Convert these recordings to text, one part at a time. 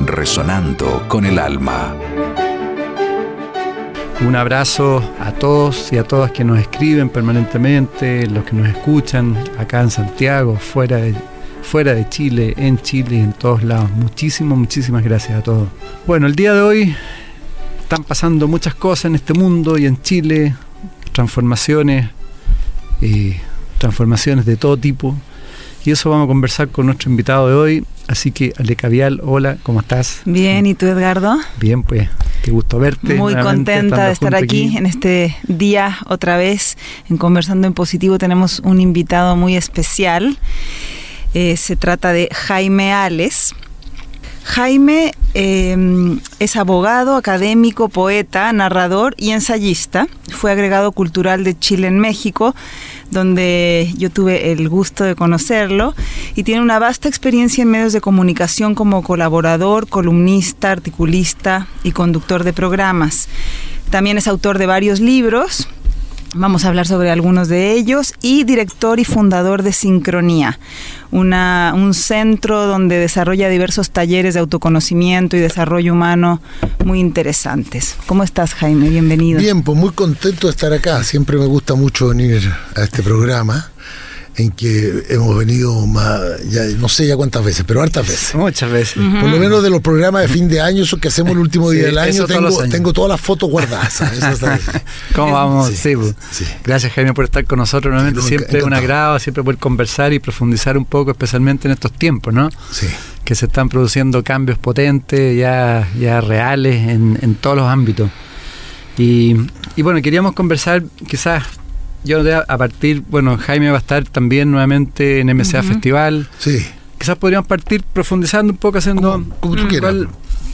resonando con el alma. Un abrazo a todos y a todas que nos escriben permanentemente, los que nos escuchan acá en Santiago, fuera de, fuera de Chile, en Chile y en todos lados. Muchísimas, muchísimas gracias a todos. Bueno, el día de hoy están pasando muchas cosas en este mundo y en Chile, transformaciones, y transformaciones de todo tipo. Y eso vamos a conversar con nuestro invitado de hoy. Así que, Ale Cavial, hola, ¿cómo estás? Bien, ¿y tú, Edgardo? Bien, pues, qué gusto verte. Muy contenta de estar aquí, en este día otra vez, en Conversando en Positivo. Tenemos un invitado muy especial. Eh, se trata de Jaime Ales. Jaime eh, es abogado, académico, poeta, narrador y ensayista. Fue agregado cultural de Chile en México, donde yo tuve el gusto de conocerlo, y tiene una vasta experiencia en medios de comunicación como colaborador, columnista, articulista y conductor de programas. También es autor de varios libros, Vamos a hablar sobre algunos de ellos y director y fundador de Sincronía, una, un centro donde desarrolla diversos talleres de autoconocimiento y desarrollo humano muy interesantes. ¿Cómo estás, Jaime? Bienvenido. Bien, pues muy contento de estar acá. Siempre me gusta mucho venir a este programa en que hemos venido más, ya no sé ya cuántas veces, pero hartas veces. Muchas veces. Por lo menos de los programas de fin de año, esos que hacemos el último día del año, tengo, tengo, todas las fotos guardadas. ¿Cómo vamos? Sí, pues. sí, Gracias Jaime por estar con nosotros nuevamente. siempre un agrado, siempre poder conversar y profundizar un poco, especialmente en estos tiempos, ¿no? Sí. Que se están produciendo cambios potentes, ya, ya reales en, en todos los ámbitos. Y, y bueno, queríamos conversar quizás yo a partir, bueno, Jaime va a estar también nuevamente en MCA Festival. Sí. Quizás podríamos partir profundizando un poco, haciendo como, tú quieras.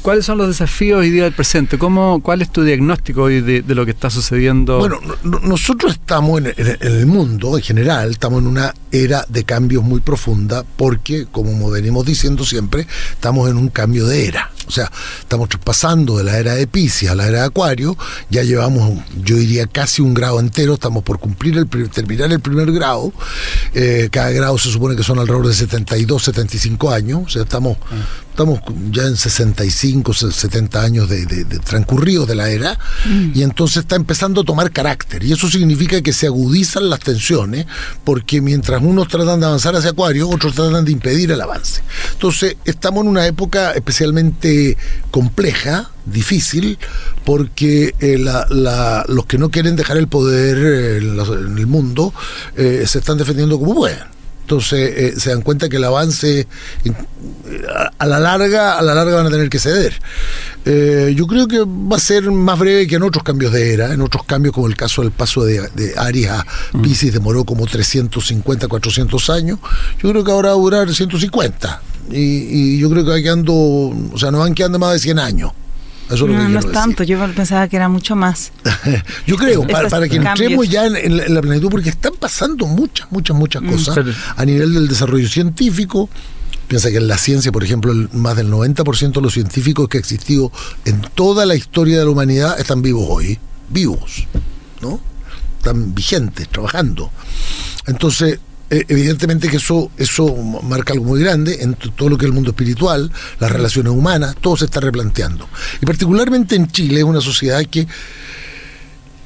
¿Cuáles son los desafíos hoy día del presente? ¿Cómo, ¿Cuál es tu diagnóstico hoy de, de lo que está sucediendo? Bueno, nosotros estamos en, en, el mundo en general, estamos en una era de cambios muy profunda porque, como venimos diciendo siempre, estamos en un cambio de era. O sea, estamos pasando de la era de Pisces a la era de Acuario, ya llevamos, yo diría, casi un grado entero, estamos por cumplir el terminar el primer grado, eh, cada grado se supone que son alrededor de 72, 75 años, o sea, estamos, estamos ya en 65, 70 años de, de, de transcurridos de la era, mm. y entonces está empezando a tomar carácter, y eso significa que se agudizan las tensiones, porque mientras unos tratan de avanzar hacia Acuario, otros tratan de impedir el avance. Entonces, estamos en una época especialmente compleja, difícil, porque eh, la, la, los que no quieren dejar el poder eh, en, en, el mundo eh, se están defendiendo como pueden. Entonces eh, se dan cuenta que el avance a la larga, a la larga van a tener que ceder. Yo creo que va a ser más breve que en otros cambios de era, en otros cambios como el caso del paso de, de Aries a Pisces demoró como 350, 400 años. Yo creo que ahora va a durar 150. Y, y yo creo que va quedando, o sea, no van quedando más de 100 años. Eso no, no es tanto, yo pensaba que era mucho más. yo creo, para, para, que entremos ya en, en, la, en, la, plenitud, porque están pasando muchas, muchas, muchas mm, cosas mm, a nivel del desarrollo científico. Piensa que en la ciencia, por ejemplo, el, más del 90% de los científicos que ha existido en toda la historia de la humanidad están vivos hoy, vivos, ¿no? Están vigentes, trabajando. Entonces, evidentemente que eso, eso marca algo muy grande en todo lo que es el mundo espiritual, las relaciones humanas, todo se está replanteando. Y particularmente en Chile es una sociedad que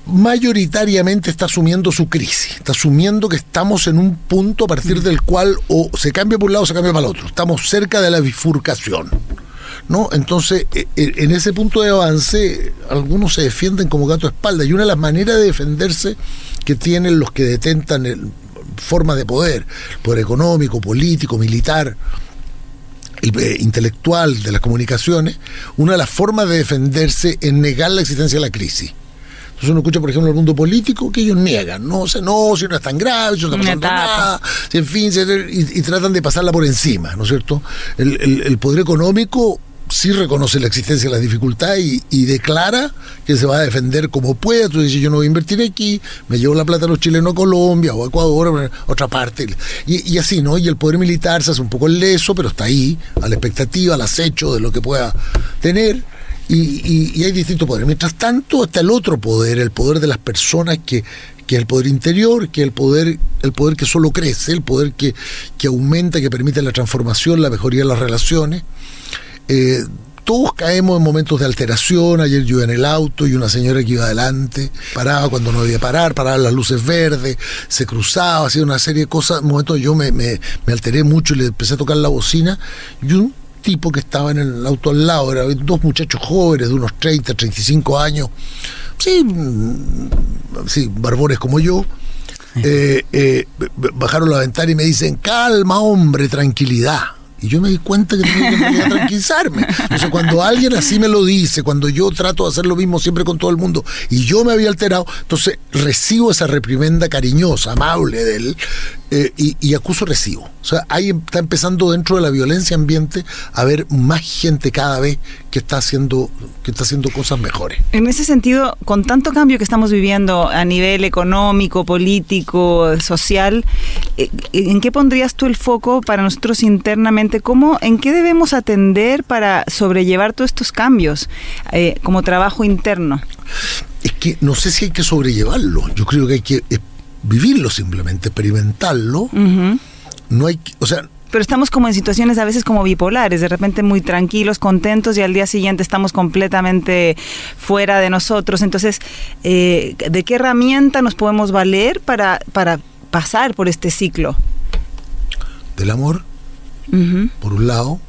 mayoritariamente está asumiendo su crisis, está asumiendo que estamos en un punto a partir del cual o se cambia por un lado o se cambia para el otro, estamos cerca de la bifurcación. ¿No? Entonces, en ese punto de avance, algunos se defienden como gato a espalda, y una de las maneras de defenderse que tienen los que detentan el, formas de poder, poder económico, político, militar, eh, intelectual de las comunicaciones, una de las formas de defenderse es negar la existencia de la crisis. Entonces uno escucha, por ejemplo, el mundo político que ellos niegan, no, sea, no, si no es tan grave, si no está pasando nada, si en fin, y, y, tratan de pasarla por encima, ¿no es cierto? El, el, el poder económico sí reconoce la existencia de las dificultades y, declara que se va a defender como pueda. Entonces dice, yo no voy a invertir aquí, me llevo la plata a los chilenos a Colombia o a Ecuador, a otra parte. Y, así, ¿no? Y el poder militar se hace un poco leso, pero está ahí, a la expectativa, al acecho de lo que pueda tener. Y, y hay distintos poderes. Mientras tanto, está el otro poder, el poder de las personas que, que es el poder interior, que es el poder, el poder que solo crece, el poder que, que aumenta, que permite la transformación, la mejoría de las relaciones. Eh, todos caemos en momentos de alteración. Ayer yo iba en el auto y una señora que iba adelante paraba cuando no debía parar, paraba las luces verdes, se cruzaba, hacía una serie de cosas. En un momento yo me, me, me alteré mucho y le empecé a tocar la bocina y un tipo que estaba en el auto al lado, eran dos muchachos jóvenes de unos 30, 35 años, sí, mm, sí barbones como yo, eh, eh, bajaron la ventana y me dicen, calma hombre, tranquilidad. Y yo me di cuenta que tenía que tranquilizarme. Entonces, cuando alguien así me lo dice, cuando yo trato de hacer lo mismo siempre con todo el mundo, y yo me había alterado, entonces recibo esa reprimenda cariñosa, amable de él, eh, y, acuso recibo. O sea, ahí está empezando dentro de la violencia ambiente a haber más gente cada vez que está haciendo que está haciendo cosas mejores. En ese sentido, con tanto cambio que estamos viviendo a nivel económico, político, social, eh, ¿en qué pondrías tú el foco para nosotros internamente? ¿Cómo, en qué debemos atender para sobrellevar todos estos cambios eh, como trabajo interno? Es que no sé si hay que sobrellevarlo. Yo creo que hay que vivirlo simplemente, experimentarlo. No hay, o sea, pero estamos como en situaciones a veces como bipolares, de repente muy tranquilos, contentos y al día siguiente estamos completamente fuera de nosotros. Entonces, eh, ¿de qué herramienta nos podemos valer para, para pasar por este ciclo? Del amor, por un lado,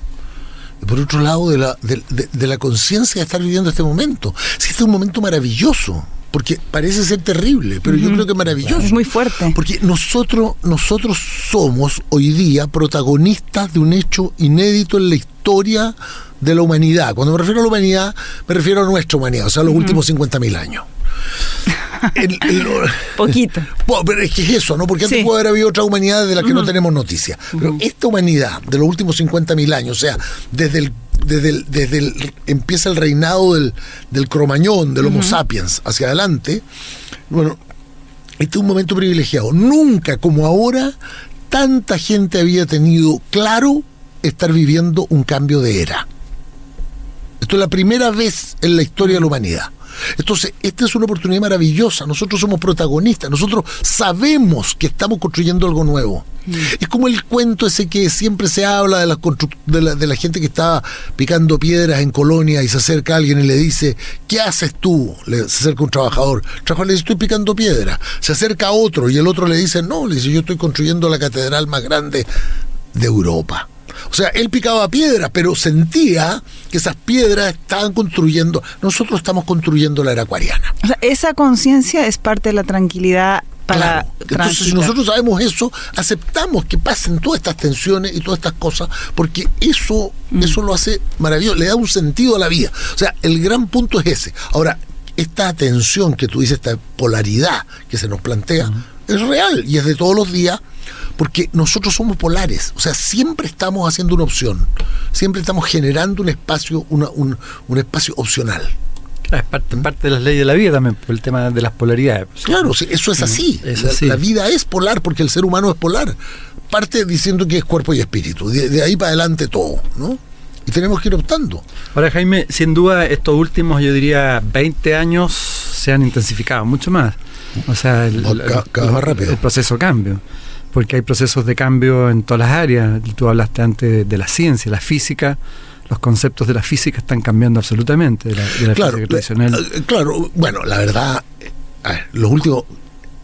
y por otro lado, de la, de, la conciencia de estar viviendo este momento. Si este es un momento maravilloso porque parece ser terrible, pero yo creo que es maravilloso. Es muy fuerte. Porque nosotros, nosotros somos hoy día protagonistas de un hecho inédito en la historia de la humanidad. Cuando me refiero a la humanidad, me refiero a nuestra humanidad, o sea, los últimos 50.000 años. Poquito. Pero es que es eso, ¿no? Porque antes puede haber habido otra humanidad de la que no tenemos noticia. Pero esta humanidad de los últimos 50.000 años, o sea, desde el desde el, desde el, empieza el reinado del, del cromañón, del Homo sapiens, hacia adelante, bueno, este es un momento privilegiado. Nunca como ahora tanta gente había tenido claro estar viviendo un cambio de era. Esto es la primera vez en la historia de la humanidad. Entonces, esta es una oportunidad maravillosa. Nosotros somos protagonistas, nosotros sabemos que estamos construyendo algo nuevo. Mm. Es como el cuento ese que siempre se habla de la, de la, de la gente que está picando piedras en colonia y se acerca a alguien y le dice, ¿qué haces tú? Le, se acerca un trabajador. El trabajador le dice, estoy picando piedra. Se acerca a otro y el otro le dice, no, le dice, yo estoy construyendo la catedral más grande de Europa. O sea, él picaba piedras, pero sentía que esas piedras estaban construyendo. Nosotros estamos construyendo la era acuariana. O sea, esa conciencia es parte de la tranquilidad para Entonces, si nosotros sabemos eso, aceptamos que pasen todas estas tensiones y todas estas cosas, porque eso, mm. eso lo hace maravilloso, le da un sentido a la vida. O sea, el gran punto es ese. Ahora, esta tensión que tú dices, esta polaridad que se nos plantea, mm. es real y es de todos los días porque nosotros somos polares, o sea, siempre estamos haciendo una opción, siempre estamos generando un espacio, un, espacio opcional. es parte, parte, de las leyes de la vida también, por el tema de las polaridades. Claro, eso es así. La, vida es polar porque el ser humano es polar. Parte diciendo que es cuerpo y espíritu. De, ahí para adelante todo, ¿no? Y tenemos que ir optando. Ahora, Jaime, sin duda, estos últimos, yo diría, 20 años se han intensificado mucho más. O sea, el, cada, más rápido. el proceso cambio porque hay procesos de cambio en todas las áreas. Tú hablaste antes de la ciencia, la física. Los conceptos de la física están cambiando absolutamente de la, claro, física tradicional. Eh, claro, bueno, la verdad, eh, los últimos.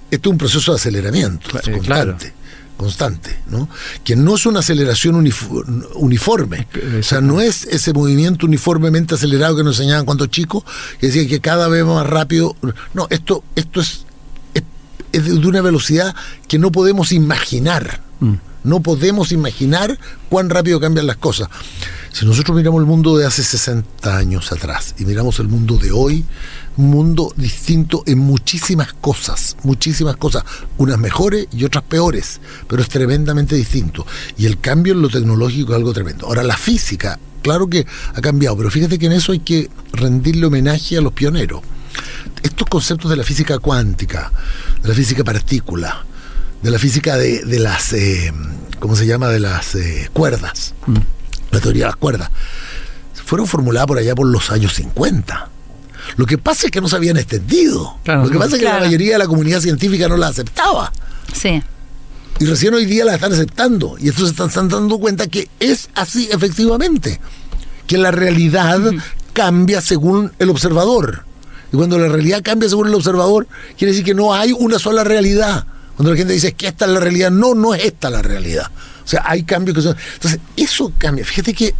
Esto es un proceso de aceleramiento constante. Constante, ¿no? Que no es una aceleración uniforme. O sea, no es ese movimiento uniformemente acelerado que nos enseñaban cuando chicos, que decían que cada vez más rápido. No, esto, esto es es de una velocidad que no podemos imaginar. Mm. No podemos imaginar cuán rápido cambian las cosas. Si nosotros miramos el mundo de hace 60 años atrás y miramos el mundo de hoy, un mundo distinto en muchísimas cosas, muchísimas cosas, unas mejores y otras peores, pero es tremendamente distinto. Y el cambio en lo tecnológico es algo tremendo. Ahora, la física claro que ha cambiado, pero fíjate que en eso hay que rendirle homenaje a los pioneros. Estos conceptos de la física cuántica, de la física partícula, de la física de, las, eh, ¿cómo se llama?, de las eh, cuerdas, mm. la teoría de las cuerdas, fueron formuladas por allá por los años 50. Lo que pasa es que no se habían extendido. Lo que pasa es que la mayoría de la comunidad científica no la aceptaba. Sí. Y recién hoy día la están aceptando. Y estos se están, dando cuenta que es así efectivamente. Que la realidad cambia según el observador. Y cuando la realidad cambia según el observador, quiere decir que no hay una sola realidad. Cuando la gente dice que esta es la realidad, no, no es esta la realidad. O sea, hay cambios que son. Entonces, eso cambia. Fíjate que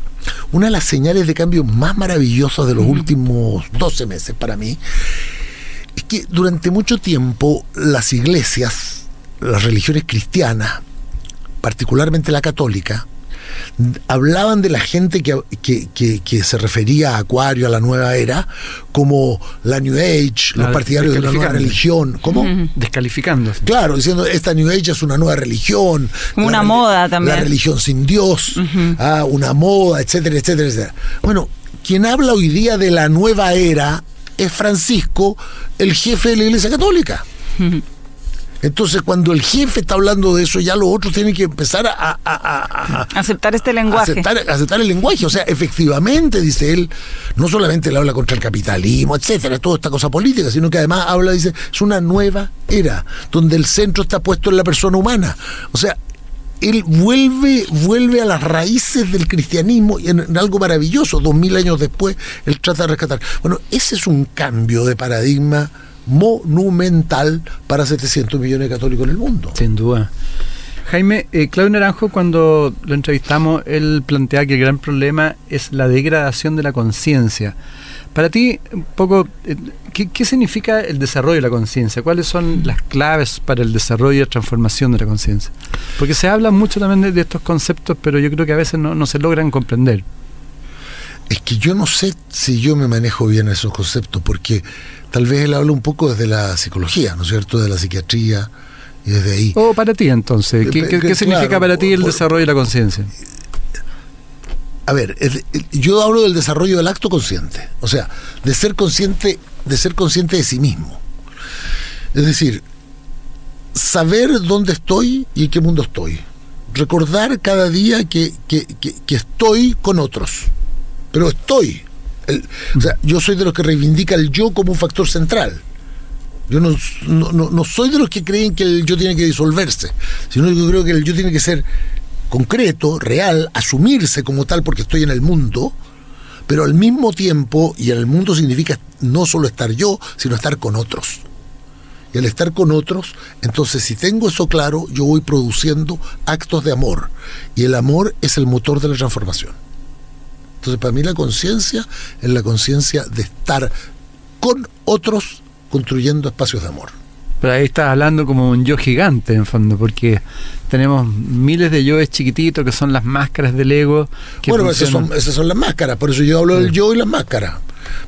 una de las señales de cambio más maravillosas de los últimos 12 meses para mí es que durante mucho tiempo las iglesias las religiones cristianas, particularmente la católica, hablaban de la gente que, se refería a Acuario, a la nueva era, como la New Age, los partidarios de la nueva religión. ¿Cómo? Descalificándose. Claro, diciendo, esta New Age es una nueva religión. Una moda también. La religión sin Dios, ah, una moda, etcétera, etcétera, etcétera. Bueno, quien habla hoy día de la nueva era es Francisco, el jefe de la Iglesia Católica. Entonces, cuando el jefe está hablando de eso, ya los otros tienen que empezar a, aceptar este lenguaje. Aceptar, aceptar, el lenguaje. O sea, efectivamente, dice él, no solamente le habla contra el capitalismo, etcétera, toda esta cosa política, sino que además habla, dice, es una nueva era, donde el centro está puesto en la persona humana. O sea, él vuelve, vuelve a las raíces del cristianismo y en, algo maravilloso. Dos mil años después, él trata de rescatar. Bueno, ese es un cambio de paradigma monumental para 700 millones de católicos en el mundo. Sin duda. Jaime, eh, Claudio Naranjo, cuando lo entrevistamos, él plantea que el gran problema es la degradación de la conciencia. Para ti, un poco, eh, ¿qué, significa el desarrollo de la conciencia? ¿Cuáles son las claves para el desarrollo y la transformación de la conciencia? Porque se habla mucho también de, estos conceptos, pero yo creo que a veces no, no se logran comprender. Es que yo no sé si yo me manejo bien esos conceptos, porque tal vez él habla un poco desde la psicología, ¿no es cierto? De la psiquiatría y desde ahí. ¿O para ti entonces? ¿Qué, significa para ti el desarrollo de la conciencia? A ver, yo hablo del desarrollo del acto consciente, o sea, de ser consciente, de ser consciente de sí mismo. Es decir, saber dónde estoy y en qué mundo estoy. Recordar cada día que, que, que estoy con otros, pero estoy, o sea, yo soy de los que reivindica el yo como un factor central. Yo no, no, soy de los que creen que el yo tiene que disolverse, sino que creo que el yo tiene que ser concreto, real, asumirse como tal porque estoy en el mundo, pero al mismo tiempo, y en el mundo significa no solo estar yo, sino estar con otros. Y al estar con otros, entonces si tengo eso claro, yo voy produciendo actos de amor. Y el amor es el motor de la transformación. Entonces, para mí la conciencia es la conciencia de estar con otros construyendo espacios de amor. Pero ahí estás hablando como un yo gigante, en fondo, porque tenemos miles de yoes chiquititos que son las máscaras del ego. bueno, esas son, esas son, las máscaras, por eso yo hablo del yo y las máscaras.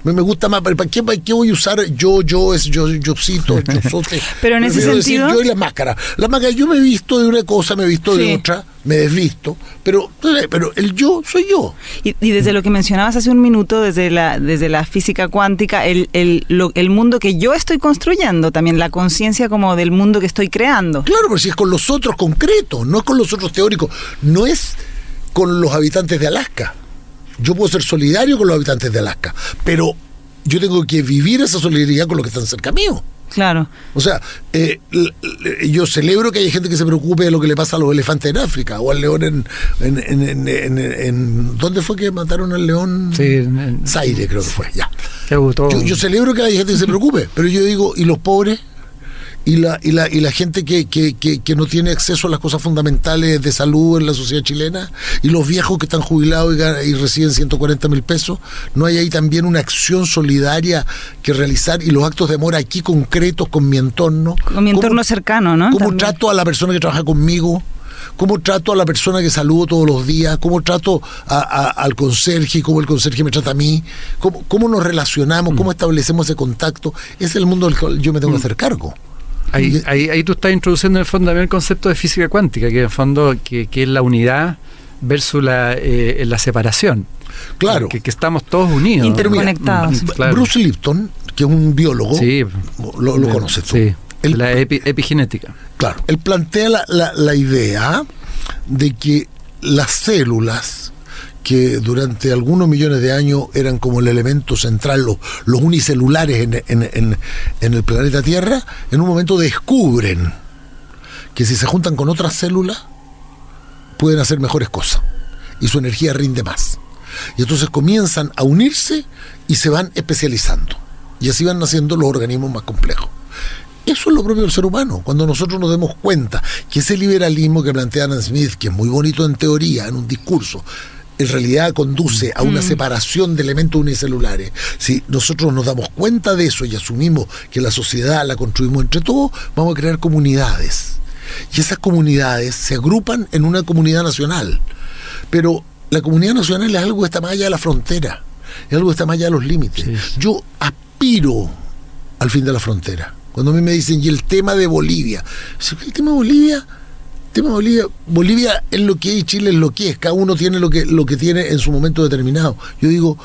Me, me gusta más, ¿para qué, ¿para qué voy a usar yo, yo, es yo, yo cito, yo Pero en ese sentido. yo y la máscara. La máscara, yo me he visto de una cosa, me he visto de otra, me desvisto, pero, pero el yo soy yo. Y, desde lo que mencionabas hace un minuto, desde la, desde la física cuántica, el, el, el mundo que yo estoy construyendo, también la conciencia como del mundo que estoy creando. Claro, pero si es con los otros concretos, no es con los otros teóricos, no es con los habitantes de Alaska. Yo puedo ser solidario con los habitantes de Alaska, pero yo tengo que vivir esa solidaridad con los que están cerca mío. Claro. O sea, eh, yo celebro que haya gente que se preocupe de lo que le pasa a los elefantes en África o al león en. en, en, ¿Dónde fue que mataron al león? Sí, en, Zaire, creo que fue, ya. Yo, yo celebro que haya gente que se preocupe, pero yo digo, ¿y los pobres? Y la, y la, y la gente que, que, que, no tiene acceso a las cosas fundamentales de salud en la sociedad chilena, y los viejos que están jubilados y, reciben 140 mil pesos, ¿no hay ahí también una acción solidaria que realizar y los actos de amor aquí concretos con mi entorno? Con mi entorno cercano, ¿no? ¿Cómo trato a la persona que trabaja conmigo? cómo trato a la persona que saludo todos los días, cómo trato al conserje, cómo el conserje me trata a mí, cómo, cómo nos relacionamos, cómo mm. establecemos ese contacto. es el mundo del cual yo me tengo que hacer cargo. Ahí, ahí, tú estás introduciendo en el fondo también el concepto de física cuántica, que en el fondo que, es la unidad versus la, eh, la separación. Claro. Que, estamos todos unidos. Interconectados. Bruce Lipton, que es un biólogo, sí, lo, lo conoces tú. Sí, la epigenética. Claro, él plantea la, la idea de que las células que durante algunos millones de años eran como el elemento central, los, los unicelulares en, el planeta Tierra, en un momento descubren que si se juntan con otras células, pueden hacer mejores cosas y su energía rinde más. Y entonces comienzan a unirse y se van especializando. Y así van naciendo los organismos más complejos. Eso es lo propio del ser humano. Cuando nosotros nos demos cuenta que ese liberalismo que plantea Adam Smith, que es muy bonito en teoría, en un discurso, en realidad conduce a una mm. separación de elementos unicelulares, si nosotros nos damos cuenta de eso y asumimos que la sociedad la construimos entre todos, vamos a crear comunidades. Y esas comunidades se agrupan en una comunidad nacional. Pero la comunidad nacional es algo que está más allá de la frontera, es algo que está más allá de los límites. Yo aspiro al fin de la frontera. Cuando a mí me dicen, y el tema de Bolivia, el tema de Bolivia tema Bolivia, Bolivia es lo que es y Chile es lo que es, cada uno tiene lo que, lo que tiene en su momento determinado. Yo digo,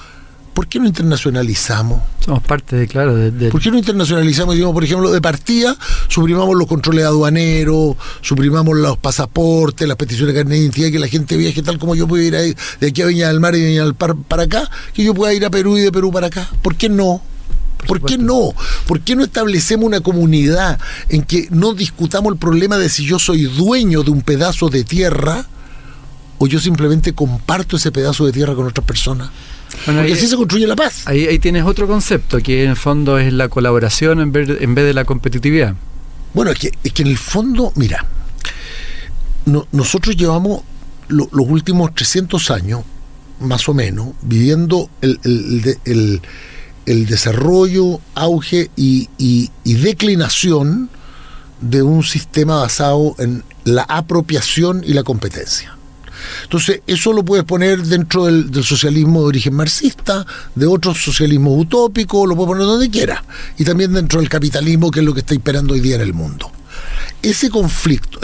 ¿por qué no internacionalizamos? Somos parte de, claro, de, ¿Por qué no internacionalizamos? Digamos, por ejemplo, de partida, suprimamos los controles aduaneros, suprimamos los pasaportes, las peticiones de carnet de identidad, que la gente viaje tal como yo puedo ir de aquí a Viña del Mar y Viña del Par para acá, que yo pueda ir a Perú y de Perú para acá. ¿Por qué no? ¿Por, qué no? ¿Por qué no establecemos una comunidad en que no discutamos el problema de si yo soy dueño de un pedazo de tierra o yo simplemente comparto ese pedazo de tierra con otras personas? Porque así se construye la paz. Ahí, tienes otro concepto, que en el fondo es la colaboración en vez, en vez de la competitividad. Bueno, es que, es que en el fondo, mira, nosotros llevamos los últimos 300 años, más o menos, viviendo el, el el desarrollo, auge y, declinación de un sistema basado en la apropiación y la competencia. Entonces, eso lo puedes poner dentro del, socialismo de origen marxista, de otros socialismos utópicos, lo puedes poner donde quiera. Y también dentro del capitalismo, que es lo que está imperando hoy día en el mundo. Ese conflicto,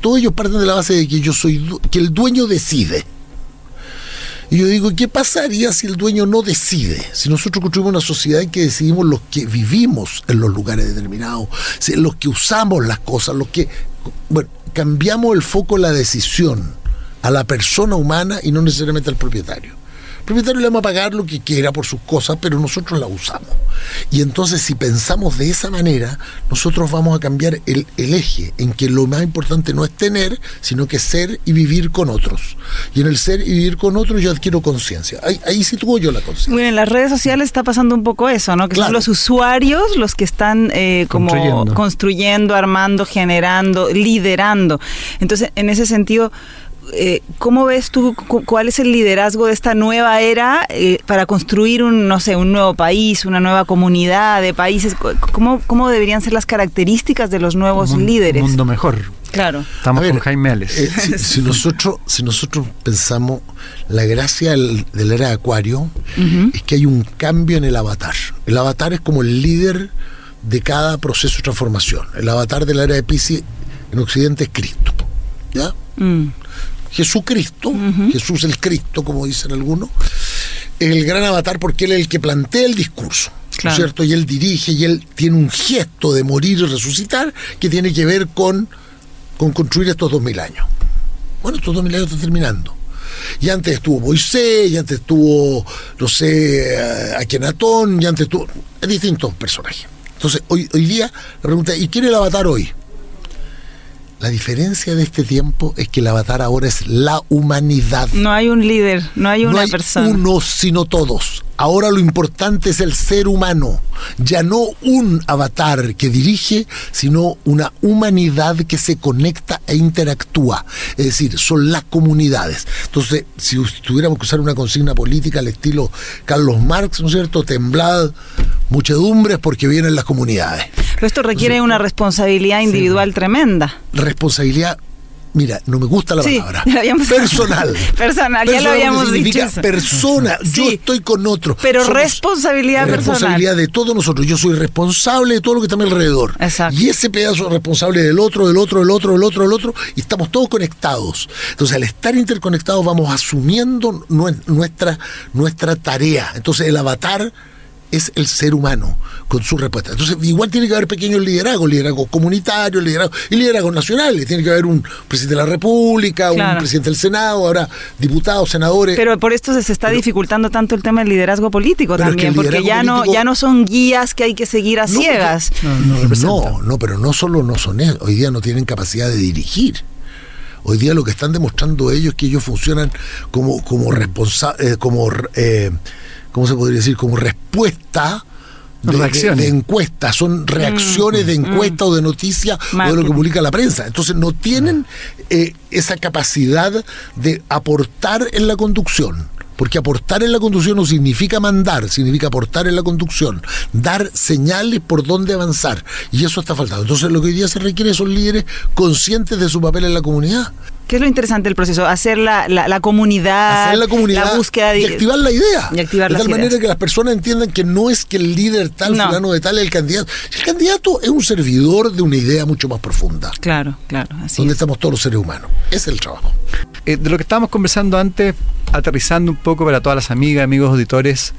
todos ellos parten de la base de que yo soy, que el dueño decide. Y yo digo, ¿qué pasaría si el dueño no decide? Si nosotros construimos una sociedad en que decidimos los que vivimos en los lugares determinados, los que usamos las cosas, los que... Bueno, cambiamos el foco de la decisión a la persona humana y no necesariamente al propietario. El propietario le vamos a pagar lo que quiera por sus cosas, pero nosotros la usamos. Y entonces si pensamos de esa manera, nosotros vamos a cambiar el, eje en que lo más importante no es tener, sino que ser y vivir con otros. Y en el ser y vivir con otros yo adquiero conciencia. Ahí, ahí sitúo yo la conciencia. Bueno, en las redes sociales está pasando un poco eso, ¿no? Que son los usuarios los que están eh, como construyendo, armando, generando, liderando. Entonces, en ese sentido eh, ¿cómo ves tú cuál es el liderazgo de esta nueva era eh, para construir un, no sé, un nuevo país, una nueva comunidad de países? ¿Cómo, cómo deberían ser las características de los nuevos líderes? Un mundo mejor. Claro. Estamos con Jaime Ales. Eh, si, nosotros, si nosotros pensamos, la gracia del, era de Acuario es que hay un cambio en el avatar. El avatar es como el líder de cada proceso de transformación. El avatar de la era de Pisces en Occidente es Cristo. ¿Ya? Mm. Jesucristo, Jesús el Cristo, como dicen algunos, es el gran avatar porque él es el que plantea el discurso. cierto? Y él dirige y él tiene un gesto de morir y resucitar que tiene que ver con, con construir estos dos mil años. Bueno, estos dos mil años están terminando. Y antes estuvo Moisés, y antes estuvo, no sé, eh, Akenatón, y antes estuvo distintos personajes. Entonces, hoy, hoy día, la pregunta, ¿y quién es el avatar hoy? La diferencia de este tiempo es que el avatar ahora es la humanidad. No hay un líder, no hay una no hay persona. Uno, sino todos. Ahora lo importante es el ser humano, ya no un avatar que dirige, sino una humanidad que se conecta e interactúa. Es decir, son las comunidades. Entonces, si tuviéramos que usar una consigna política al estilo Carlos Marx, ¿no es cierto? Temblad muchedumbres porque vienen las comunidades. Pero esto requiere una responsabilidad individual tremenda. Responsabilidad mira, no me gusta la palabra. Personal. personal, ya lo habíamos dicho. Persona, yo estoy con otro. Pero responsabilidad personal. Responsabilidad de todos nosotros. Yo soy responsable de todo lo que está a mi alrededor. Exacto. Y ese pedazo es responsable del otro, del otro, del otro, del otro, del otro, y estamos todos conectados. Entonces, al estar interconectados, vamos asumiendo nuestra, nuestra tarea. Entonces, el avatar es el ser humano con su respuesta. Entonces, igual tiene que haber pequeños liderazgos, liderazgos comunitarios, liderazgos y liderazgos nacionales. Tiene que haber un presidente de la República, un presidente del Senado, ahora diputados, senadores. Pero por esto se está dificultando tanto el tema del liderazgo político también, porque ya no ya no son guías que hay que seguir a ciegas. no, no, pero no solo no son eso, hoy día no tienen capacidad de dirigir. Hoy día lo que están demostrando ellos es que ellos funcionan como como responsables, eh, como eh, ¿cómo se podría decir? Como respuesta de, encuestas, son reacciones de mm, encuesta o de noticia o de lo que publica la prensa. Entonces no tienen eh, esa capacidad de aportar en la conducción. Porque aportar en la conducción no significa mandar, significa aportar en la conducción, dar señales por dónde avanzar. Y eso está faltando. Entonces lo que hoy día se requiere son líderes conscientes de su papel en la comunidad. ¿Qué es lo interesante del proceso? Hacer la, la, comunidad, Hacer la comunidad, búsqueda de, y activar la idea. Y activar de tal manera que las personas entiendan que no es que el líder tal, fulano de tal es el candidato. El candidato es un servidor de una idea mucho más profunda. Claro, claro. Así donde estamos todos los seres humanos. Ese es el trabajo. Eh, de lo que estábamos conversando antes, aterrizando un poco para todas las amigas, amigos auditores,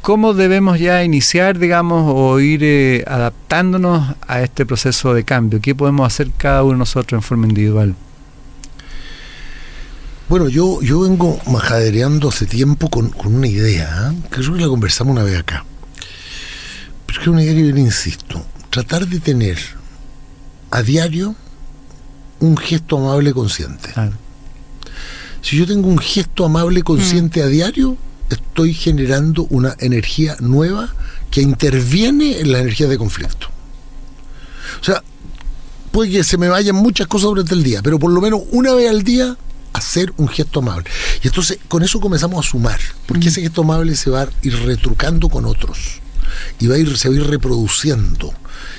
¿cómo debemos ya iniciar, digamos, o ir eh, adaptándonos a este proceso de cambio? ¿Qué podemos hacer cada uno de nosotros en forma individual? Bueno, yo, yo vengo majadereando hace tiempo con, una idea, ¿eh? que creo que la conversamos una vez acá. Pero es que es una idea que yo le insisto. Tratar de tener a diario un gesto amable consciente. Si yo tengo un gesto amable consciente a diario, estoy generando una energía nueva que interviene en la energía de conflicto. O sea, puede que se me vayan muchas cosas durante el día, pero por lo menos una vez al día hacer un gesto amable. Y entonces con eso comenzamos a sumar, porque ese gesto amable se va a ir retrucando con otros y va a ir, se va a ir reproduciendo.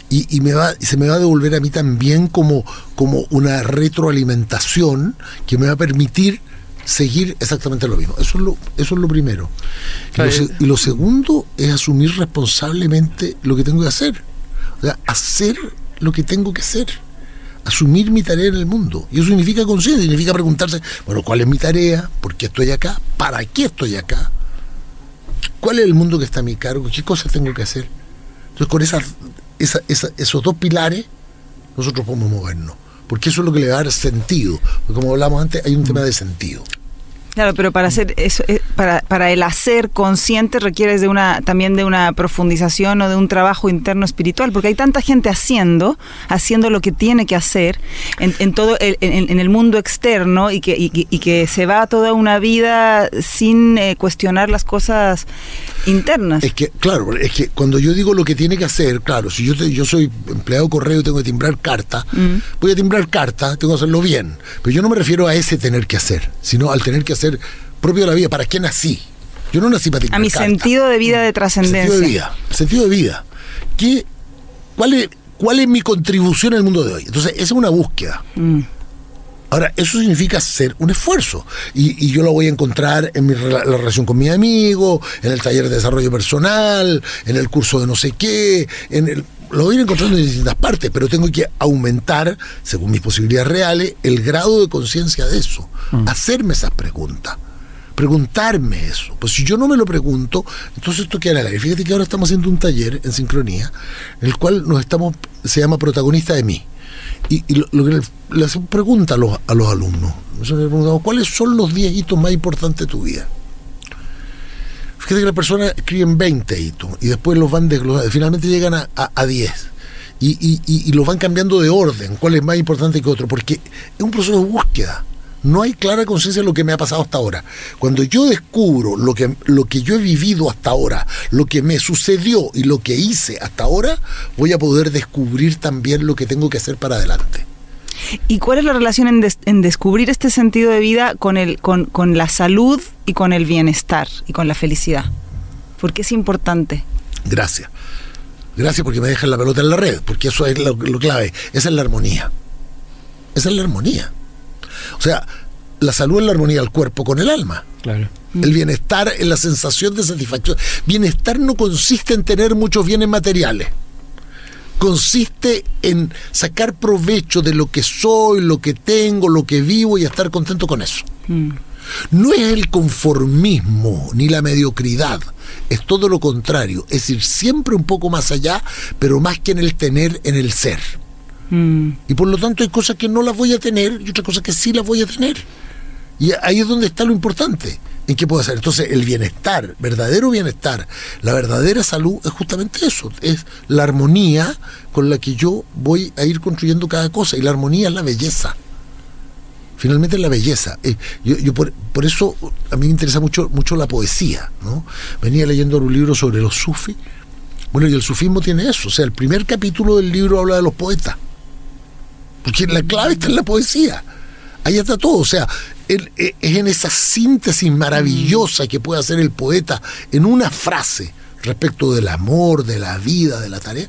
Y, me va, se me va a devolver a mí también como, como una retroalimentación que me va a permitir seguir exactamente lo mismo. Eso es lo, eso es lo primero. Y lo, segundo es asumir responsablemente lo que tengo que hacer. O sea, hacer lo que tengo que hacer asumir mi tarea en el mundo. Y eso significa conciencia, significa preguntarse, bueno, ¿cuál es mi tarea? ¿Por qué estoy acá? ¿Para qué estoy acá? ¿Cuál es el mundo que está a mi cargo? ¿Qué cosas tengo que hacer? Entonces, con esos dos pilares, nosotros podemos movernos. Porque eso es lo que le va a dar sentido. Porque como hablamos antes, hay un tema de sentido. Claro, pero para hacer eso, eh, para, para el hacer consciente requieres de una también de una profundización o de un trabajo interno espiritual, porque hay tanta gente haciendo, haciendo lo que tiene que hacer en, todo el, en, el mundo externo y que, y, que se va toda una vida sin eh, cuestionar las cosas internas. Es que, claro, es que cuando yo digo lo que tiene que hacer, claro, si yo yo soy empleado correo y tengo que timbrar carta, mm. voy a timbrar carta, tengo que hacerlo bien, pero yo no me refiero a ese tener que hacer, sino al tener que hacer ser propio de la vida. ¿Para qué nací? Yo no nací para A mi sentido de vida de trascendencia. Sentido de vida. Sentido de vida. ¿Qué, cuál, es, ¿Cuál es mi contribución al mundo de hoy? Entonces, esa es una búsqueda. Mm. Ahora, eso significa hacer un esfuerzo. Y, yo lo voy a encontrar en mi, la relación con mi amigo, en el taller de desarrollo personal, en el curso de no sé qué, en el, lo voy a ir encontrando en distintas partes, pero tengo que aumentar, según mis posibilidades reales, el grado de conciencia de eso. Mm. Hacerme esas preguntas. Preguntarme eso. Pues si yo no me lo pregunto, entonces esto queda en el aire. Fíjate que ahora estamos haciendo un taller en sincronía, en el cual nos estamos, se llama protagonista de mí. Y, lo, que le, hacemos pregunta a los, a los alumnos. Nosotros le preguntamos, ¿cuáles son los 10 hitos más importantes de tu vida? Fíjate que las personas escriben 20 hitos y después los van desglosando, finalmente llegan a, a, 10. Y, y, y, los van cambiando de orden, cuál es más importante que otro, porque es un proceso de búsqueda. No hay clara conciencia de lo que me ha pasado hasta ahora. Cuando yo descubro lo que, lo que yo he vivido hasta ahora, lo que me sucedió y lo que hice hasta ahora, voy a poder descubrir también lo que tengo que hacer para adelante. ¿Y cuál es la relación en, descubrir este sentido de vida con, el, con, con, la salud y con el bienestar y con la felicidad? ¿Por qué es importante? Gracias. Gracias porque me dejan la pelota en la red, porque eso es lo, clave, esa es la armonía. Esa es la armonía. O sea, la salud es la armonía del cuerpo con el alma. Claro. El bienestar es la sensación de satisfacción. Bienestar no consiste en tener muchos bienes materiales. Consiste en sacar provecho de lo que soy, lo que tengo, lo que vivo y estar contento con eso. Mm. No es el conformismo ni la mediocridad, es todo lo contrario, es ir siempre un poco más allá, pero más que en el tener, en el ser. Mm. Y por lo tanto hay cosas que no las voy a tener y otras cosas que sí las voy a tener. Y ahí es donde está lo importante, en qué puedo hacer. Entonces el bienestar, verdadero bienestar, la verdadera salud es justamente eso, es la armonía con la que yo voy a ir construyendo cada cosa y la armonía es la belleza. Finalmente es la belleza. Eh, yo, por, por eso a mí me interesa mucho, mucho la poesía. ¿no? Venía leyendo un libro sobre los sufis. Bueno, y el sufismo tiene eso. O sea, el primer capítulo del libro habla de los poetas. Porque la clave está en la poesía. Ahí está todo. O sea, es en esa síntesis maravillosa que puede hacer el poeta en una frase respecto del amor, de la vida, de la tarea.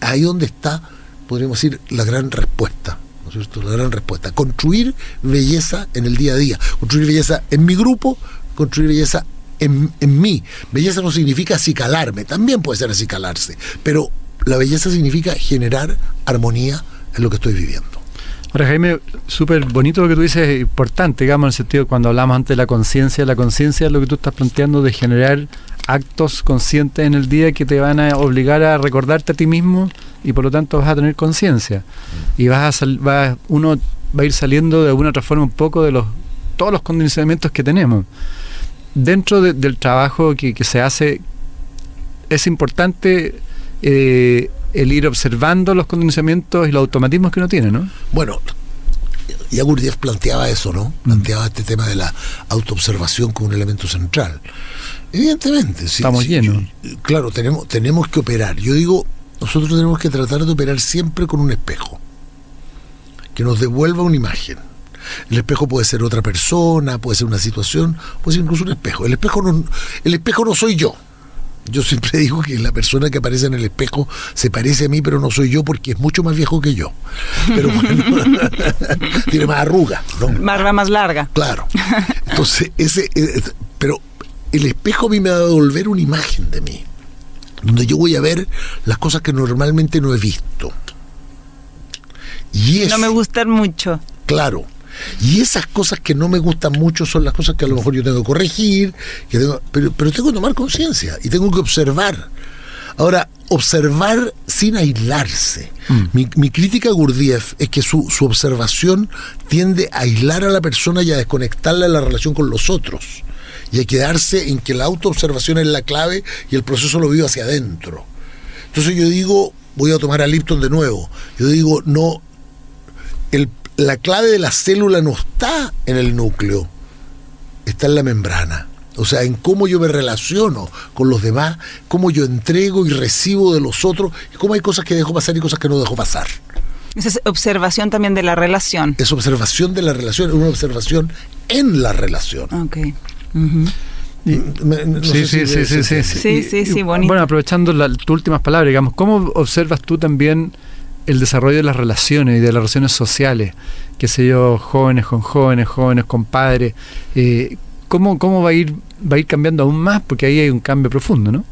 Ahí donde está, podríamos decir, la gran respuesta. ¿no es cierto? La gran respuesta. Construir belleza en el día a día. Construir belleza en mi grupo, construir belleza en, en mí. Belleza no significa acicalarme, también puede ser acicalarse, pero la belleza significa generar armonía en lo que estoy viviendo. Ahora, Jaime, súper bonito lo que tú dices, importante, digamos, en el sentido cuando hablamos antes de la conciencia, la conciencia es lo que tú estás planteando de generar actos conscientes en el día que te van a obligar a recordarte a ti mismo y por lo tanto vas a tener conciencia. Y vas a sal- vas- uno va a ir saliendo de alguna otra forma un poco de los todos los condicionamientos que tenemos. Dentro de- del trabajo que, que se hace, es importante eh, el ir observando los condicionamientos y los automatismos que uno tiene, ¿no? Bueno, ya Gurdjieff planteaba eso, ¿no? Planteaba este tema de la autoobservación como un elemento central. Evidentemente, sí. Estamos sí, llenos. claro, tenemos, tenemos que operar. Yo digo, nosotros tenemos que tratar de operar siempre con un espejo, que nos devuelva una imagen. El espejo puede ser otra persona, puede ser una situación, puede ser incluso un espejo. El espejo no, el espejo no soy yo. Yo siempre digo que la persona que aparece en el espejo se parece a mí, pero no soy yo porque es mucho más viejo que yo. Pero bueno, tiene más arrugas, ¿no? Barba más larga. Claro. Entonces, ese, eh, pero el espejo a mí me va a devolver una imagen de mí, donde yo voy a ver las cosas que normalmente no he visto. Y No me gustan mucho. claro. Y esas cosas que no me gustan mucho son las cosas que a lo mejor yo tengo que corregir, que tengo- pero, pero tengo que tomar conciencia y tengo que observar. Ahora, observar sin aislarse. Mi, mi crítica a Gurdjieff es que su, su observación tiende a aislar a la persona y a desconectarla de la relación con los otros. Y a quedarse en que la autoobservación es la clave y el proceso lo vivo hacia adentro. Entonces yo digo, voy a tomar a Lipton de nuevo. Yo digo, no, el- la clave de la célula no está en el núcleo, está en la membrana. O sea, en cómo yo me relaciono con los demás, cómo yo entrego y recibo de los otros, y cómo hay cosas que dejo pasar y cosas que no dejo pasar. Esa es observación también de la relación. Es observación de la relación, es una observación en la relación. Ok. No Sí, sí, si sí, sí, sí, Sí, sí, sí, bonito. Bueno, aprovechando la- tus últimas palabras, digamos, ¿cómo observas tú también el desarrollo de las relaciones y de las relaciones sociales? Qué sé yo, jóvenes con jóvenes, jóvenes con padres. eh, ¿cómo, ¿Cómo va a ir va a ir cambiando aún más? Porque ahí hay un cambio profundo, ¿no?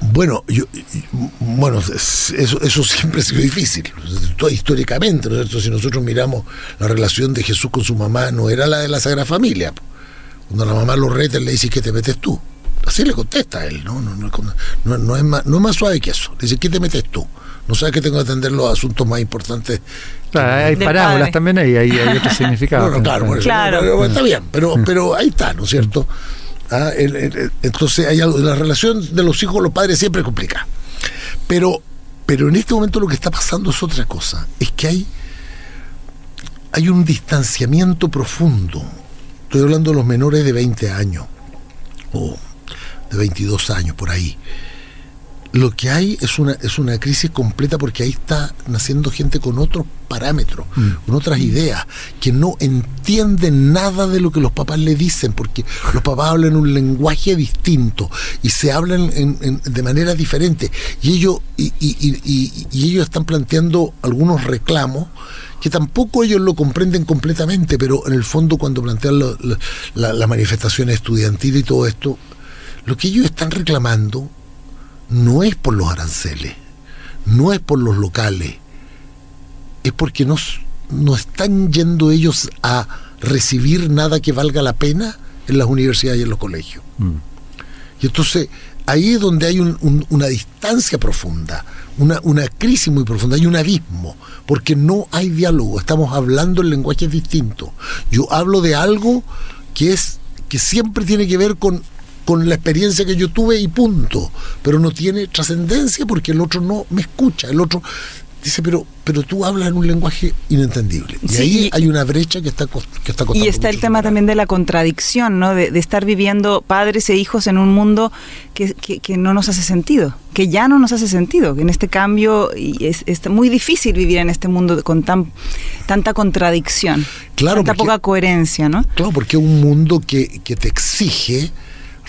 Bueno, yo, bueno, es- eso, eso siempre ha sido difícil, históricamente, ¿no es cierto? Si nosotros miramos la relación de Jesús con su mamá, no era la de la Sagrada Familia. Cuando la mamá lo reta, le dice, ¿qué te metes tú? Así le contesta a él, ¿no? No, no, no- no es, más, no es más suave que eso. Le dice, ¿qué te metes tú? No sabes que tengo que atender los asuntos más importantes. Claro, hay Del parábolas padre. también ahí, hay, hay otro significado. No, no, claro, por eso, Claro. pero está bien, pero, pero ahí está, ¿no es cierto? Ah, el- el- el- entonces, hay algo- la relación de los hijos con los padres siempre es complicada. Pero, pero en este momento lo que está pasando es otra cosa, es que hay, hay un distanciamiento profundo. Estoy hablando de los menores de 20 años, o de 22 años, por ahí. Lo que hay es una, es una crisis completa porque ahí está naciendo gente con otros parámetros, mm. con otras ideas, que no entienden nada de lo que los papás le dicen, porque los papás hablan un lenguaje distinto y se hablan de manera diferente. Y ellos, y, ellos están planteando algunos reclamos que tampoco ellos lo comprenden completamente, pero en el fondo cuando plantean la manifestación estudiantil y todo esto, lo que ellos están reclamando no es por los aranceles, no es por los locales, es porque no, no están yendo ellos a recibir nada que valga la pena en las universidades y en los colegios. Mm. Y entonces ahí es donde hay una distancia profunda, una, una, crisis muy profunda, hay un abismo, porque no hay diálogo, estamos hablando en lenguajes distintos. Yo hablo de algo que es que siempre tiene que ver con con la experiencia que yo tuve y punto. Pero no tiene trascendencia porque el otro no me escucha. El otro dice, pero, pero tú hablas en un lenguaje inentendible. Y ahí hay una brecha que está, que está Y está el tema también de la contradicción, ¿no? De, estar viviendo padres e hijos en un mundo que, que, no nos hace sentido, que ya no nos hace sentido. En este cambio y es, es muy difícil vivir en este mundo con tan, tanta contradicción, claro, tanta poca coherencia, ¿no? Claro, porque es un mundo que, que te exige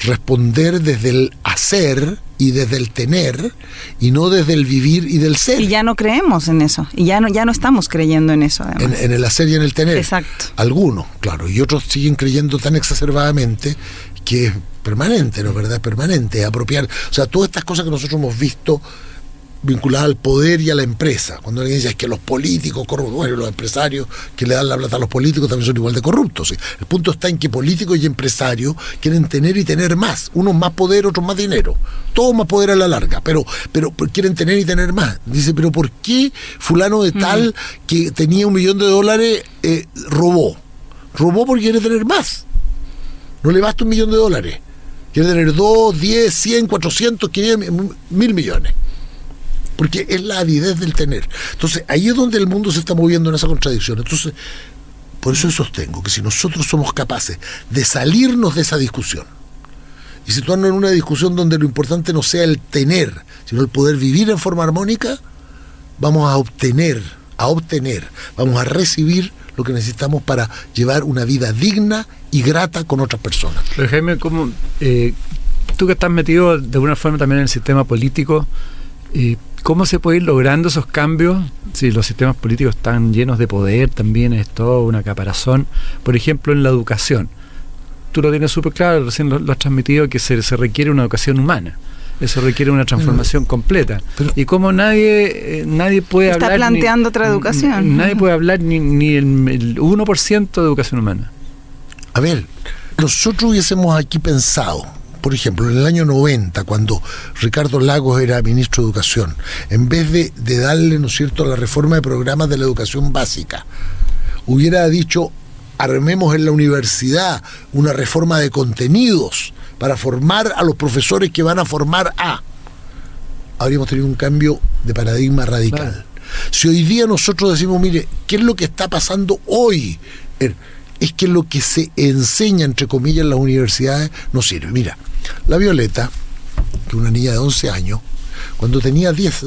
responder desde el hacer y desde el tener y no desde el vivir y del ser. Y ya no creemos en eso, y ya no, ya no estamos creyendo en eso. En, el hacer y en el tener. Exacto. Algunos, claro, y otros siguen creyendo tan exacerbadamente que es permanente, ¿no es verdad? Permanente, apropiar. O sea, todas estas cosas que nosotros hemos visto vinculada al poder y a la empresa. Cuando alguien dice que los políticos corruptos, bueno, los empresarios que le dan la plata a los políticos también son igual de corruptos. El punto está en que políticos y empresarios quieren tener y tener más. Unos más poder, otros más dinero. Todo más poder a la larga, pero, pero, quieren tener y tener más. Dice, pero ¿por qué fulano de tal mm. que tenía un millón de dólares eh, robó? Robó porque quiere tener más. No le basta un millón de dólares. Quiere tener dos, diez, cien, cuatrocientos, quinientos, mil millones porque es la avidez del tener. Entonces, ahí es donde el mundo se está moviendo en esa contradicción. Entonces, por eso sostengo que si nosotros somos capaces de salirnos de esa discusión y situarnos en una discusión donde lo importante no sea el tener, sino el poder vivir en forma armónica, vamos a obtener, a obtener, vamos a recibir lo que necesitamos para llevar una vida digna y grata con otras personas. Pero Jaime, ¿cómo, eh, tú que estás metido de alguna forma también en el sistema político, eh, ¿Cómo se puede ir logrando esos cambios si los sistemas políticos están llenos de poder? También es todo una caparazón. Por ejemplo, en la educación. Tú lo tienes súper claro, recién lo, has transmitido, que se, requiere una educación humana. Eso requiere una transformación completa. y como nadie eh, nadie puede Está hablar... Está planteando otra educación. Nadie puede hablar ni, ni el, el 1% de educación humana. A ver, nosotros hubiésemos aquí pensado por ejemplo, en el año 90, cuando Ricardo Lagos era ministro de Educación, en vez de, darle, ¿no es cierto?, la reforma de programas de la educación básica, hubiera dicho, armemos en la universidad una reforma de contenidos para formar a los profesores que van a formar a, habríamos tenido un cambio de paradigma radical. Si hoy día nosotros decimos, mire, ¿qué es lo que está pasando hoy? Es que lo que se enseña, entre comillas, en las universidades no sirve. Mira, la Violeta, que una niña de 11 años, cuando tenía 10,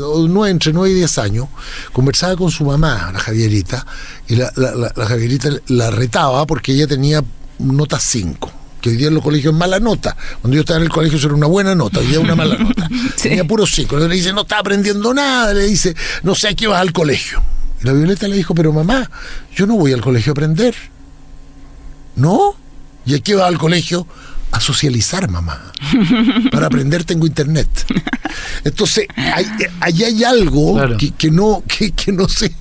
entre 9 y 10 años, conversaba con su mamá, la Javierita, y la, Javierita la retaba porque ella tenía nota 5 que hoy día en los colegios es mala nota. Cuando yo estaba en el colegio eso era una buena nota, hoy día una mala nota. Tenía puro 5. Le dice, no está aprendiendo nada, le dice, no sé a qué vas al colegio. Y la Violeta le dijo, pero mamá, yo no voy al colegio a aprender. ¿No? ¿Y a qué vas al colegio? A socializar, mamá. Para aprender tengo internet. Entonces, ahí hay, algo que, no, que, no se,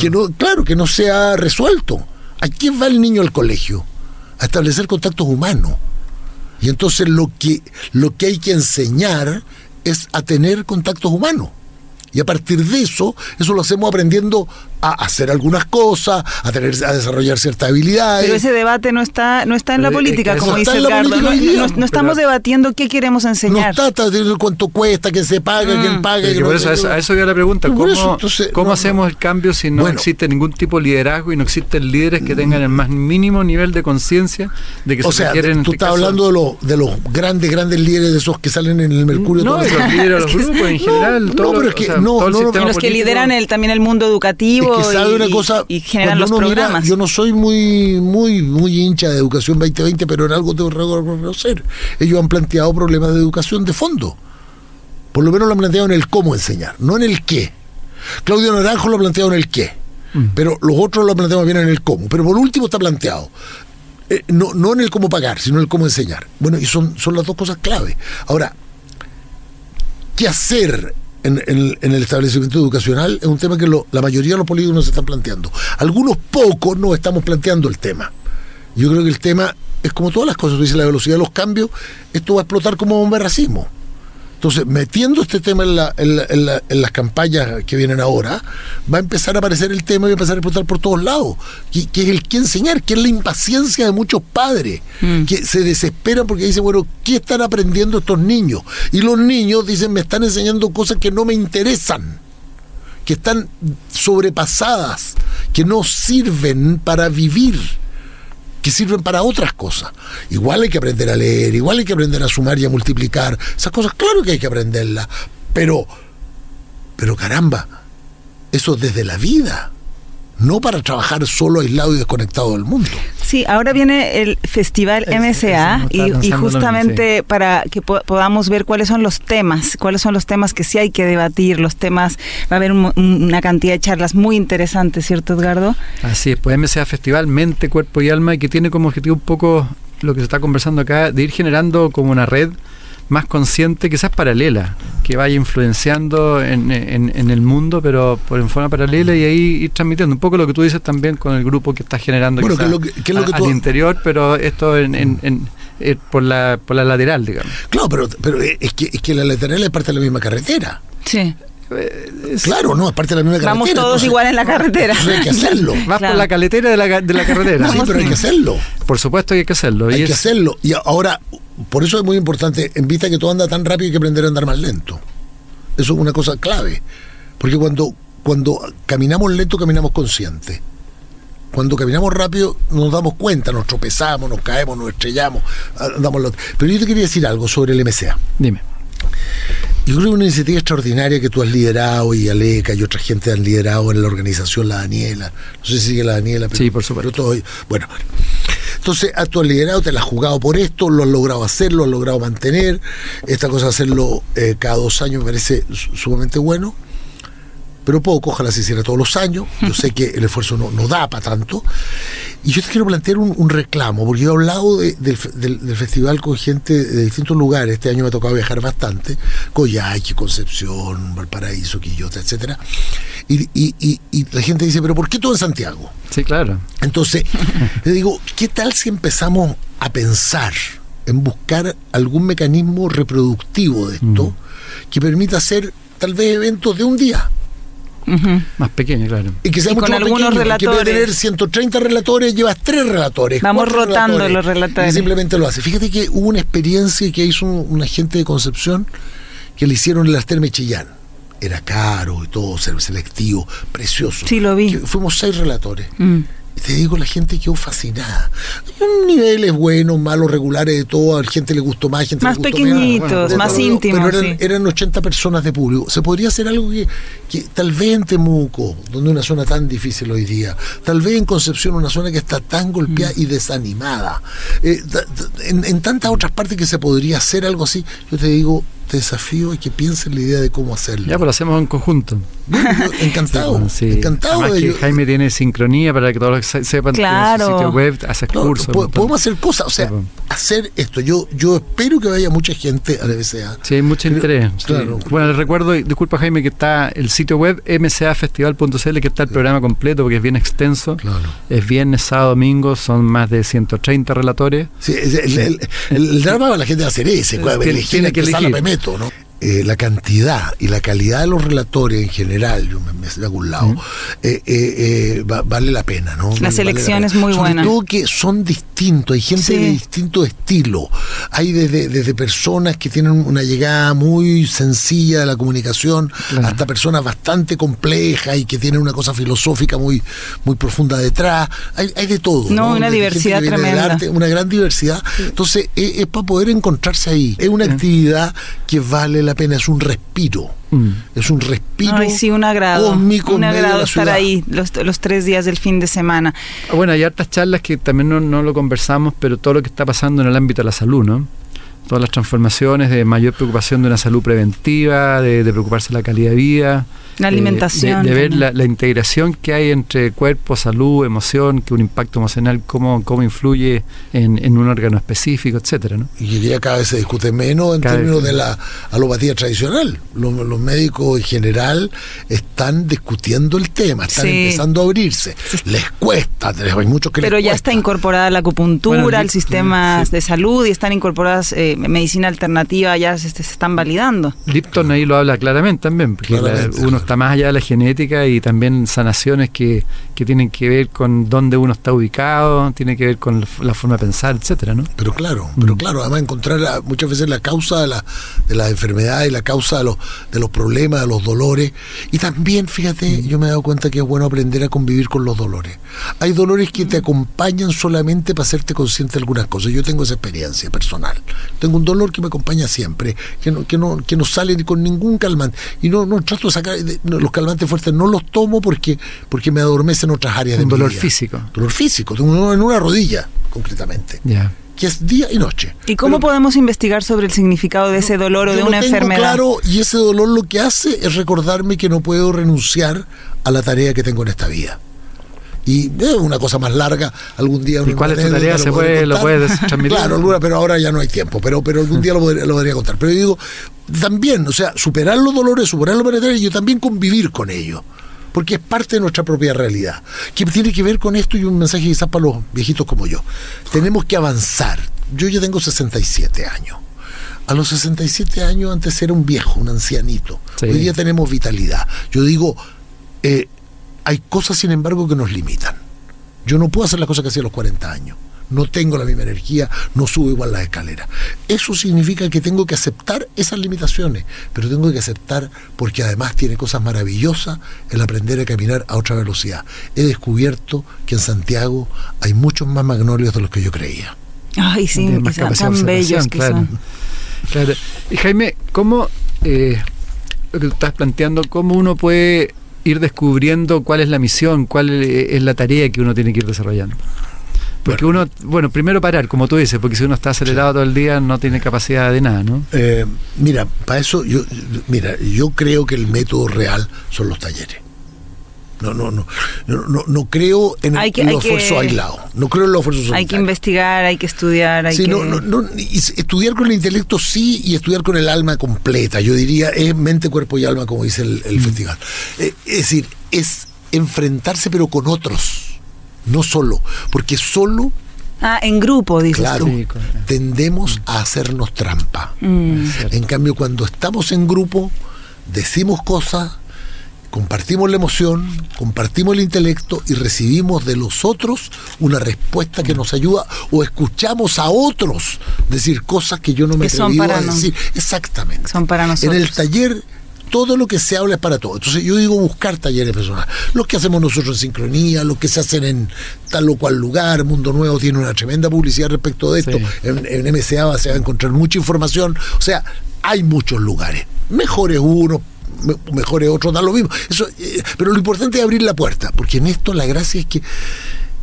que no, claro, que no se ha resuelto. ¿A quién va el niño al colegio? A establecer contactos humanos. Y entonces lo que, lo que hay que enseñar es a tener contactos humanos. Y a partir de eso, eso lo hacemos aprendiendo a hacer algunas cosas, a tener a desarrollar ciertas habilidades. Pero ese debate no está no está en la política, como dice Edgardo. No, estamos debatiendo qué queremos enseñar. No está cuánto cuesta, que se paga, mm. quién paga. por eso, a eso, la pregunta. ¿Cómo, ¿cómo hacemos el cambio si no existe ningún tipo de liderazgo y no existen líderes que tengan el más mínimo nivel de conciencia de que o sea, Tú este estás hablando de los, de los grandes, grandes líderes de esos que salen en el Mercurio. No, de los líderes de los grupos en general. No, pero es que no, los que lideran el, también el mundo educativo y, generan los programas. yo no soy muy, muy, muy hincha de Educación 2020, pero en algo tengo que reconocer. Ellos han planteado problemas de educación de fondo. Por lo menos lo han planteado en el cómo enseñar, no en el qué. Claudio Naranjo lo ha planteado en el qué. Mm. Pero los otros lo han planteado bien en el cómo. Pero por último está planteado. Eh, no, no en el cómo pagar, sino en el cómo enseñar. Bueno, y son, son las dos cosas clave. Ahora, ¿qué hacer en, el establecimiento educacional es un tema que la mayoría de los políticos se están planteando. Algunos pocos no estamos planteando el tema. Yo creo que el tema es como todas las cosas, dice la velocidad de los cambios, esto va a explotar como un racismo. Entonces, metiendo este tema en, las campañas que vienen ahora, va a empezar a aparecer el tema y va a empezar a explotar por todos lados. Que, es el que enseñar, que es la impaciencia de muchos padres, mm. que se desesperan porque dicen, bueno, ¿qué están aprendiendo estos niños? Y los niños dicen, me están enseñando cosas que no me interesan, que están sobrepasadas, que no sirven para vivir que sirven para otras cosas. Igual hay que aprender a leer, igual hay que aprender a sumar y a multiplicar. Esas cosas, claro que hay que aprenderlas. Pero, pero caramba, eso desde la vida no para trabajar solo aislado y desconectado del mundo. Sí, ahora viene el Festival MSA y, justamente para que podamos ver cuáles son los temas, cuáles son los temas que sí hay que debatir, los temas, va a haber una cantidad de charlas muy interesantes, ¿cierto Edgardo? Así es, pues MSA Festival Mente, Cuerpo y Alma y que tiene como objetivo un poco lo que se está conversando acá, de ir generando como una red más consciente, quizás paralela, que vaya influenciando en, el mundo, pero por en forma paralela y ahí ir transmitiendo. Un poco lo que tú dices también con el grupo que está generando bueno, lo que, lo que al interior, pero esto en, eh, por, la, por la lateral, digamos. Claro, pero, pero es, que, es que la lateral es parte de la misma carretera. Sí. Eh, claro, no, es parte de la misma carretera. Vamos todos igual en la carretera. Hay que hacerlo. Vas por la caletera de la, de la carretera. sí, pero hay que hacerlo. Por supuesto hay que hacerlo. Hay que hacerlo. Y ahora, por eso es muy importante, en vista que todo anda tan rápido, hay que aprender a andar más lento. Eso es una cosa clave. Porque cuando, cuando caminamos lento, caminamos consciente. Cuando caminamos rápido, nos damos cuenta, nos tropezamos, nos caemos, nos estrellamos. Andamos Pero yo te quería decir algo sobre el MCA. Dime. Yo creo que una iniciativa extraordinaria que tú has liderado y Aleca y otra gente han liderado en la organización, la Daniela. No sé si sigue la Daniela, pero, sí, por supuesto. todo, bueno, entonces, a tu liderado, te la has jugado por esto, lo has logrado hacer, lo has logrado mantener. Esta cosa de hacerlo eh, cada dos años me parece sumamente bueno pero poco, ojalá se hiciera todos los años. Yo sé que el esfuerzo no, da para tanto. Y yo te quiero plantear un, reclamo, porque yo he hablado del, festival con gente de distintos lugares. Este año me ha tocado viajar bastante: Coyhaique, Concepción, Valparaíso, Quillota, etcétera. Y, y, la gente dice, ¿pero por qué todo en Santiago? Sí, claro. Entonces, le digo, ¿qué tal si empezamos a pensar en buscar algún mecanismo reproductivo de esto que permita hacer tal vez eventos de un día? Más pequeño, claro. Y que sea mucho con algunos relatores. Que tener 130 relatores, llevas tres relatores. Vamos rotando los relatores. Y simplemente lo hace. Fíjate que hubo una experiencia que hizo un, agente de Concepción que le hicieron en las Termes Chillán. Era caro y todo, selectivo, precioso. Sí, lo vi. fuimos seis relatores. Mm te digo, la gente quedó fascinada. Niveles buenos, malos, regulares de todo. A la gente le gustó más, gente más le gustó pequeñitos, más íntimos. Pero eran, 80 personas de público. Se podría hacer algo que, tal vez en Temuco, donde una zona tan difícil hoy día, tal vez en Concepción, una zona que está tan golpeada mm. y desanimada, eh, en, en tantas otras partes que se podría hacer algo así, yo te digo, desafío y que piensen la idea de cómo hacerlo. Ya, pues lo hacemos en conjunto. encantado. encantado de que Jaime tiene sincronía para que todos sepan claro. que sitio web hace cursos. podemos hacer cosas, o sea, hacer esto. Yo yo espero que vaya mucha gente a la MCA. Sí, hay mucho interés. Bueno, les recuerdo, disculpa Jaime, que está el sitio web mcafestival.cl, que está el programa completo porque es bien extenso. Es viernes, sábado, domingo, son más de 130 relatores. Sí, el, drama de la gente va a hacer ese, tiene, tiene que elegir respeto, ¿no? Eh, la cantidad y la calidad de los relatores en general, yo me, me de algún lado, eh, eh, vale la pena, ¿no? La selección es muy Sobre buena. todo que son distintos, hay gente Sí. de distinto estilo. Hay desde, desde personas que tienen una llegada muy sencilla de la comunicación Claro. hasta personas bastante complejas y que tienen una cosa filosófica muy, muy profunda detrás. Hay, hay de todo. No, una Desde diversidad tremenda. arte, una gran diversidad. Entonces, es, es para poder encontrarse ahí. Es una actividad que vale la pena, es un respiro. Mm. Es un respiro Ay, sí, un agrado. cósmico Un agrado la estar ahí los, los tres días del fin de semana. Ah, Bueno, hay hartas charlas que también no, no lo conversamos, pero todo lo que está pasando en el ámbito de la salud, ¿no? Todas las transformaciones de mayor preocupación de una salud preventiva, de, de preocuparse de la calidad de vida. La eh, alimentación de, de ver la, la integración que hay entre cuerpo, salud, emoción, que un impacto emocional, cómo, cómo influye en, en un órgano específico, etcétera, ¿no? Y hoy día cada vez se discute menos en Cada términos vez. de la alopatía tradicional. Los, los médicos en general están discutiendo el tema, están Sí. empezando a abrirse. Les cuesta, hay muchos que les Pero ya cuesta. está incorporada la acupuntura Bueno, al Lip- sistema sí. de salud y están incorporadas eh, medicina alternativa, ya se, se están validando. Lipton ahí lo habla claramente también, porque la- Claramente, uno claro. Está más allá de la genética y también sanaciones que, que tienen que ver con dónde uno está ubicado, tiene que ver con la, forma de pensar, etcétera, ¿no? Pero claro, pero Mm. claro, además encontrar la- muchas veces la causa de, la, de las enfermedades la causa de los, de los problemas, de los dolores. Y también, fíjate, yo me he dado cuenta que es bueno aprender a convivir con los dolores. Hay dolores que te acompañan solamente para hacerte consciente de algunas cosas. Yo tengo esa experiencia personal. Tengo un dolor que me acompaña siempre, que no, que no, que no sale con ningún calmante. Y no, no trato de sacar de- no, los calmantes fuertes, no los tomo porque, porque me adormecen otras áreas de Un mi dolor vida. físico. Dolor físico, tengo en una rodilla, concretamente Ya. que es día y noche. ¿Y cómo Pero podemos investigar sobre el significado de ese dolor o de una tengo enfermedad? claro y ese dolor lo que hace es recordarme que no puedo renunciar a la tarea que tengo en esta vida. Y es una cosa más larga, algún día... ¿Y cuál es tu tarea? lo ¿Se puede- lo puedes transmitir? Claro, alguna, pero ahora ya no hay tiempo, pero, pero algún día lo podría, lo podría contar. Pero yo digo, también, o sea, superar los dolores, superar los penetrantes y yo también convivir con ellos. Porque es parte de nuestra propia realidad. Que tiene que ver con esto y un mensaje quizás para los viejitos como yo. Tenemos que avanzar. Yo ya tengo 67 años. A los 67 años antes era un viejo, un ancianito. Sí. Hoy día tenemos vitalidad. Yo digo, eh, hay cosas sin embargo que nos limitan. Yo no puedo hacer las cosas que hacía a los 40 años. No tengo la misma energía, no subo igual las escaleras. Eso significa que tengo que aceptar esas limitaciones, pero tengo que aceptar porque además tiene cosas maravillosas el aprender a caminar a otra velocidad. He descubierto que en Santiago hay muchos más magnolios de los que yo creía. Ay, sí, que son tan bellos observación, que claro. son. Claro. Y Jaime, ¿cómo eh, lo que tú estás planteando, cómo uno puede ir descubriendo cuál es la misión, cuál es la tarea que uno tiene que ir desarrollando? Porque Bueno. uno, bueno, primero parar, como tú dices, porque si uno está acelerado todo el día no tiene capacidad de nada, ¿no? Eh, mira, para eso yo, mira, yo creo que el método real son los talleres. No, no, no, no, no, creo en el- que- los esfuerzos aislados. No creo en los esfuerzos Hay que investigar, hay que estudiar, hay Sí, que... no, no, no, estudiar con el intelecto sí y estudiar con el alma completa. Yo diría es mente, cuerpo y alma, como dice el, el festival. Eh, es decir, es enfrentarse pero con otros, no solo, porque solo, Ah, en grupo, dices claro, tú. Con- tendemos a hacernos trampa. Mm. En cambio, cuando estamos en grupo, decimos cosas, compartimos la emoción, compartimos el intelecto y recibimos de los otros una respuesta que nos ayuda o escuchamos a otros decir cosas que yo no me para a no- decir. Exactamente. Son para nosotros. En el taller todo lo que se habla es para todo. Entonces yo digo buscar talleres personales. Los que hacemos nosotros en sincronía, los que se hacen en tal o cual lugar. Mundo Nuevo tiene una tremenda publicidad respecto de esto. Sí. En, en MCA se va a encontrar mucha información. O sea, hay muchos lugares. Mejores uno, me- mejores otros, da lo mismo. Eso, eh, pero lo importante es abrir la puerta, porque en esto la gracia es que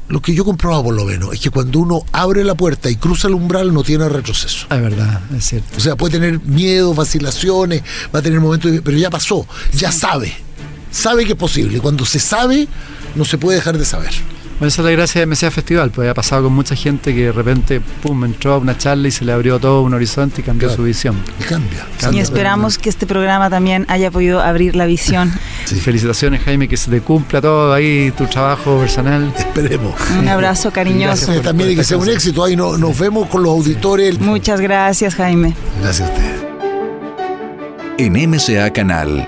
lo que yo he comprobado por lo menos es que cuando uno abre la puerta y cruza el umbral no tiene retroceso. Es verdad, es cierto. O sea, puede tener miedo, vacilaciones, va a tener momentos, de- pero ya pasó, ya sabe, sabe que es posible. Cuando se sabe, no se puede dejar de saber. Bueno, esa es la gracia de MCA Festival, pues ha pasado con mucha gente que de repente, pum, entró a una charla y se le abrió todo un horizonte y cambió Claro. su visión. Y cambia. Y cambia. esperamos que este programa también haya podido abrir la visión. Sí, Felicitaciones, Jaime, que se te cumpla todo ahí, tu trabajo personal. esperemos. Un abrazo cariñoso. Gracias también y que sea un éxito. Ahí no- nos vemos con los auditores. Muchas gracias, Jaime. Gracias a ustedes. En MCA Canal